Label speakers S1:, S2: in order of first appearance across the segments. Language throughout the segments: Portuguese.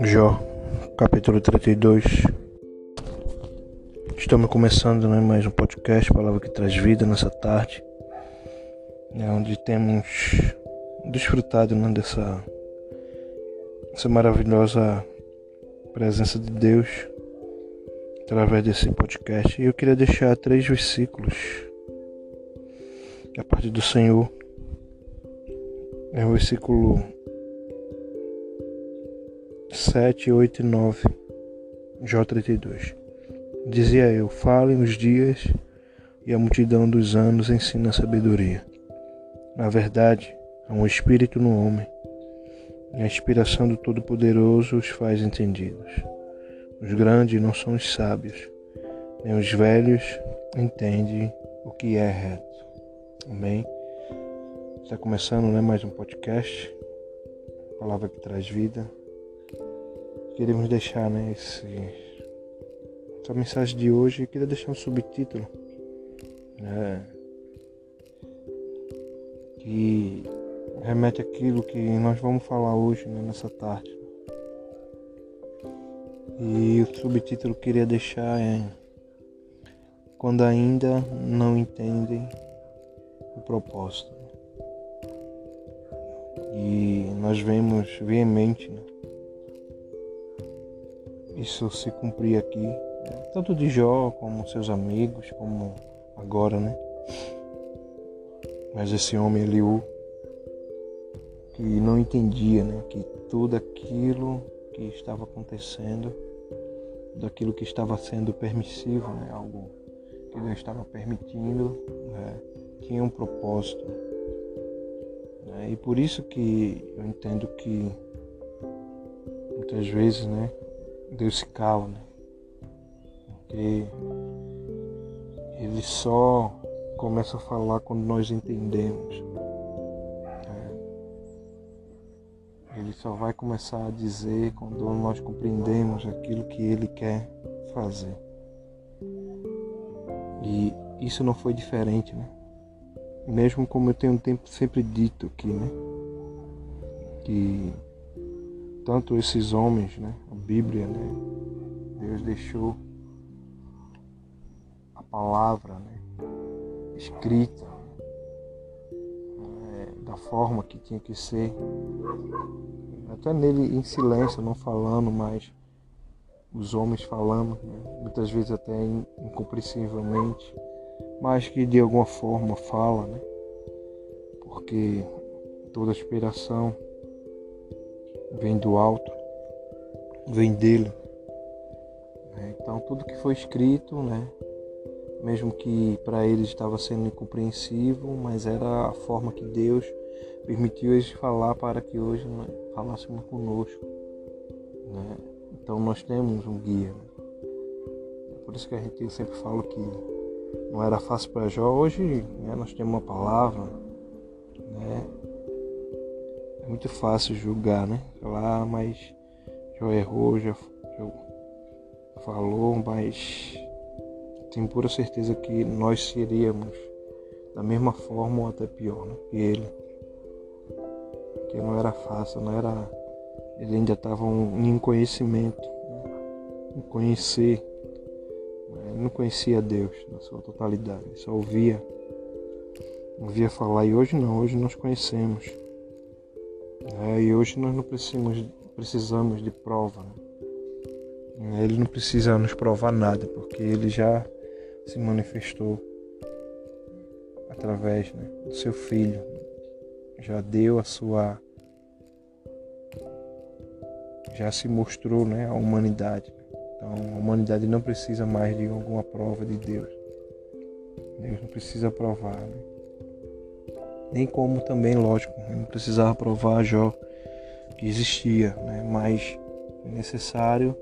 S1: Jó, capítulo 32. Estamos começando né, mais um podcast, Palavra que Traz Vida, nessa tarde, né, onde temos desfrutado né, dessa, dessa maravilhosa presença de Deus através desse podcast. E eu queria deixar três versículos a parte do Senhor. É o versículo 7, 8 e 9, Jó 32. Dizia eu: Falem os dias e a multidão dos anos ensina a sabedoria. Na verdade, há um espírito no homem, e a inspiração do Todo-Poderoso os faz entendidos. Os grandes não são os sábios, nem os velhos entendem o que é reto. Amém? Está começando né, mais um podcast, palavra que traz vida queremos deixar né, esse, essa mensagem de hoje. Eu queria deixar um subtítulo né, que remete àquilo que nós vamos falar hoje né, nessa tarde. E o subtítulo que eu queria deixar é Quando ainda não entendem o propósito. E nós vemos veemente né, isso se cumprir aqui, né? tanto de Jó como seus amigos, como agora, né? Mas esse homem Eliú, que não entendia, né? Que tudo aquilo que estava acontecendo, daquilo que estava sendo permissivo, né? Algo que Deus estava permitindo, né? tinha um propósito. Né? E por isso que eu entendo que muitas vezes, né? Deus se cala, né? Porque Ele só começa a falar quando nós entendemos. É. Ele só vai começar a dizer quando nós compreendemos aquilo que Ele quer fazer. E isso não foi diferente, né? Mesmo como eu tenho tempo sempre dito aqui, né? Que tanto esses homens, né? A Bíblia, né? Deus deixou a palavra, né? Escrita né? da forma que tinha que ser. Até nele em silêncio, não falando, mas os homens falando, né? muitas vezes até incompreensivelmente, mas que de alguma forma fala, né? Porque toda inspiração vem do alto, vem dele. Né? Então tudo que foi escrito, né? mesmo que para eles estava sendo incompreensível, mas era a forma que Deus permitiu eles falar para que hoje né, falássemos conosco. Né? Então nós temos um guia. Né? Por isso que a gente sempre fala que não era fácil para Jó. Hoje né, nós temos uma palavra, né? Muito fácil julgar, né? Falar, ah, mas já errou, já, já falou, mas tenho pura certeza que nós seríamos da mesma forma ou até pior né? que ele. Que não era fácil, não era. Ele ainda estava em conhecimento, né? em conhecer. Né? Ele não conhecia Deus na sua totalidade, só ouvia, ouvia falar. E hoje não, hoje nós conhecemos. É, e hoje nós não precisamos, precisamos de prova. Né? Ele não precisa nos provar nada, porque ele já se manifestou através né, do seu filho. Já deu a sua. Já se mostrou né, a humanidade. Então a humanidade não precisa mais de alguma prova de Deus. Deus não precisa provar. Né? Nem como também, lógico, não precisava provar a Jó que existia, né? mas é necessário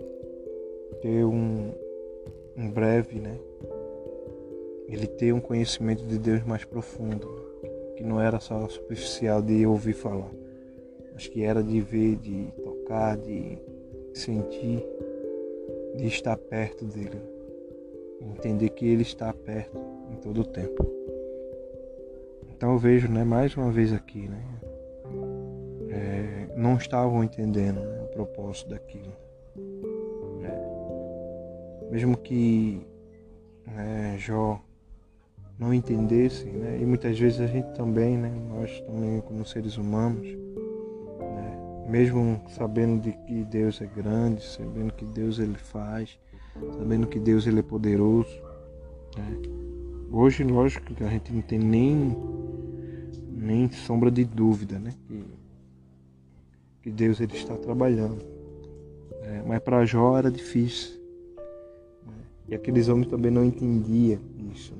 S1: ter um, um breve, né? ele ter um conhecimento de Deus mais profundo, que não era só superficial de ouvir falar, mas que era de ver, de tocar, de sentir, de estar perto dele, entender que ele está perto em todo o tempo. Então eu vejo, né, mais uma vez aqui, né, é, não estavam entendendo né, o propósito daquilo. Né? Mesmo que né, Jó não entendesse, né? e muitas vezes a gente também, né? nós também como seres humanos, né? mesmo sabendo de que Deus é grande, sabendo que Deus ele faz, sabendo que Deus ele é poderoso, né? hoje lógico que a gente não tem nem nem sombra de dúvida, né? Que, que Deus ele está trabalhando. É, mas para Jó era difícil. Né? E aqueles homens também não entendiam isso.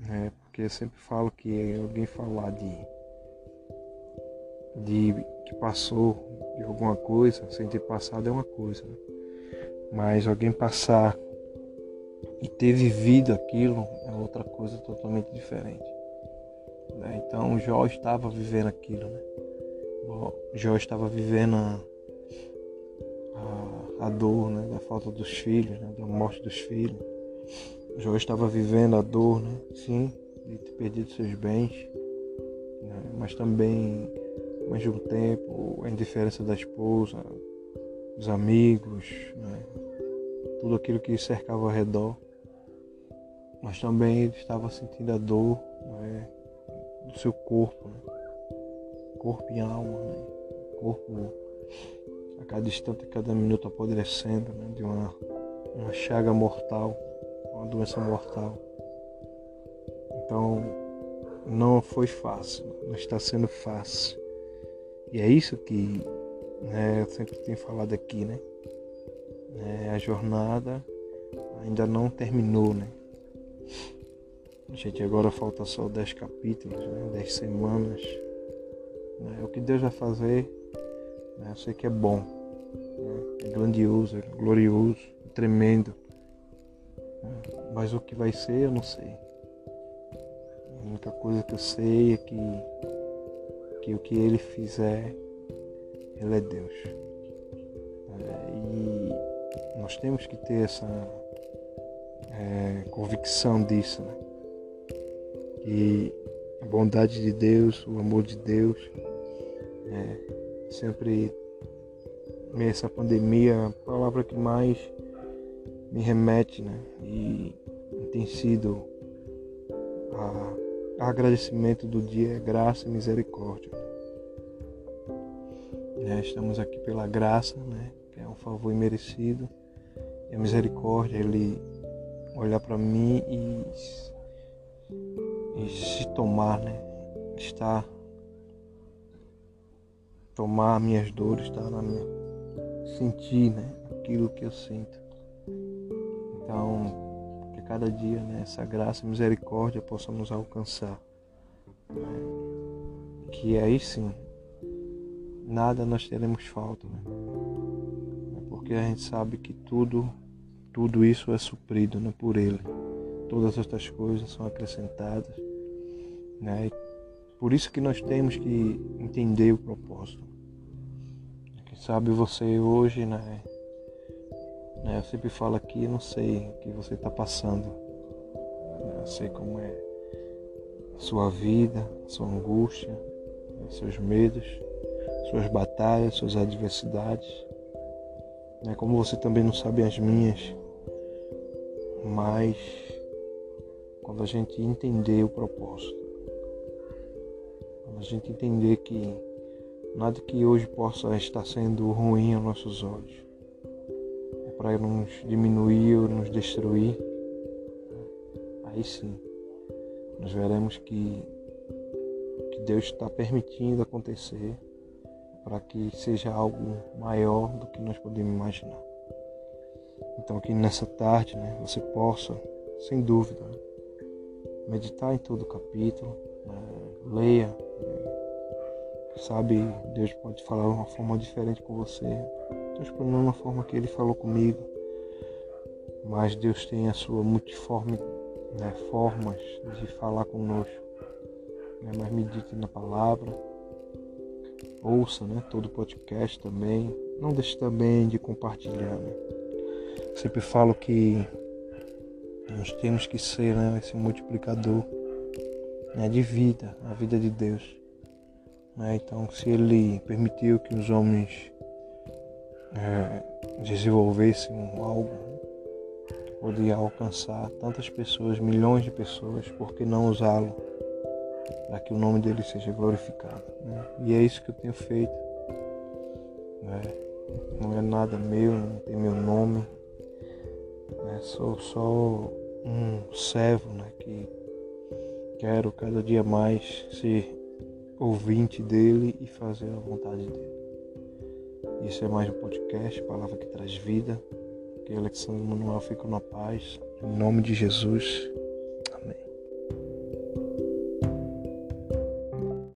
S1: Né? É, porque eu sempre falo que alguém falar de, de que passou de alguma coisa, sem ter passado é uma coisa. Né? Mas alguém passar e ter vivido aquilo é outra coisa totalmente diferente. Né? Então Jó estava vivendo aquilo. Né? Jó estava vivendo a, a, a dor né? da falta dos filhos, né? da morte dos filhos. Jó estava vivendo a dor, né? sim, de ter perdido seus bens, né? mas também, ao mesmo tempo, a indiferença da esposa, dos amigos, né? tudo aquilo que cercava ao redor. Mas também ele estava sentindo a dor né? Do seu corpo, né? corpo e alma, né? corpo a cada instante, a cada minuto apodrecendo né? de uma, uma chaga mortal, uma doença mortal. Então não foi fácil, não está sendo fácil. E é isso que né, eu sempre tenho falado aqui, né? É, a jornada ainda não terminou, né? Gente, agora falta só 10 capítulos, né? 10 semanas. Né? O que Deus vai fazer, né? eu sei que é bom, né? é grandioso, é glorioso, é tremendo. Né? Mas o que vai ser, eu não sei. A única coisa que eu sei é que, que o que Ele fizer, Ele é Deus. É, e nós temos que ter essa é, convicção disso, né? E a bondade de Deus, o amor de Deus, é, sempre essa pandemia, a palavra que mais me remete, né? E tem sido a, a agradecimento do dia, é graça e misericórdia. É, estamos aqui pela graça, né? Que é um favor imerecido. E a misericórdia, ele olhar para mim e e se tomar, né? Estar tomar minhas dores, estar na minha sentir, né? Aquilo que eu sinto. Então, que cada dia, né, essa graça e misericórdia possa nos alcançar. Né? Que aí sim, nada nós teremos falta, né? Porque a gente sabe que tudo, tudo isso é suprido né, por Ele. Todas estas coisas são acrescentadas né? Por isso que nós temos que entender o propósito. Quem sabe você hoje, né? né eu sempre falo aqui, não sei o que você está passando. Né? Eu sei como é a sua vida, a sua angústia, né? seus medos, suas batalhas, suas adversidades. Como você também não sabe as minhas. Mas quando a gente entender o propósito, a gente entender que nada que hoje possa estar sendo ruim aos nossos olhos. É para nos diminuir ou nos destruir, aí sim nós veremos que, que Deus está permitindo acontecer para que seja algo maior do que nós podemos imaginar. Então que nessa tarde né, você possa, sem dúvida, meditar em todo o capítulo, né, leia Sabe, Deus pode falar de uma forma diferente com você. Deus pode não uma forma que Ele falou comigo. Mas Deus tem a sua multiforme né, formas de falar conosco. Né, mas medite na palavra. Ouça né, todo o podcast também. Não deixe também de compartilhar. Né? Sempre falo que nós temos que ser né, esse multiplicador né, de vida, a vida de Deus Né? Então, se ele permitiu que os homens é, desenvolvessem algo que podia alcançar tantas pessoas, milhões de pessoas, por que não usá-lo para que o nome dele seja glorificado? Né? E é isso que eu tenho feito. Né? Não é nada meu, não tem meu nome. Né? Sou só um servo né? que quero cada dia mais ser ouvinte dele e fazer a vontade dele. Isso é mais um podcast, palavra que traz vida. Que Alexandre Manuel fica na paz. Em nome de Jesus.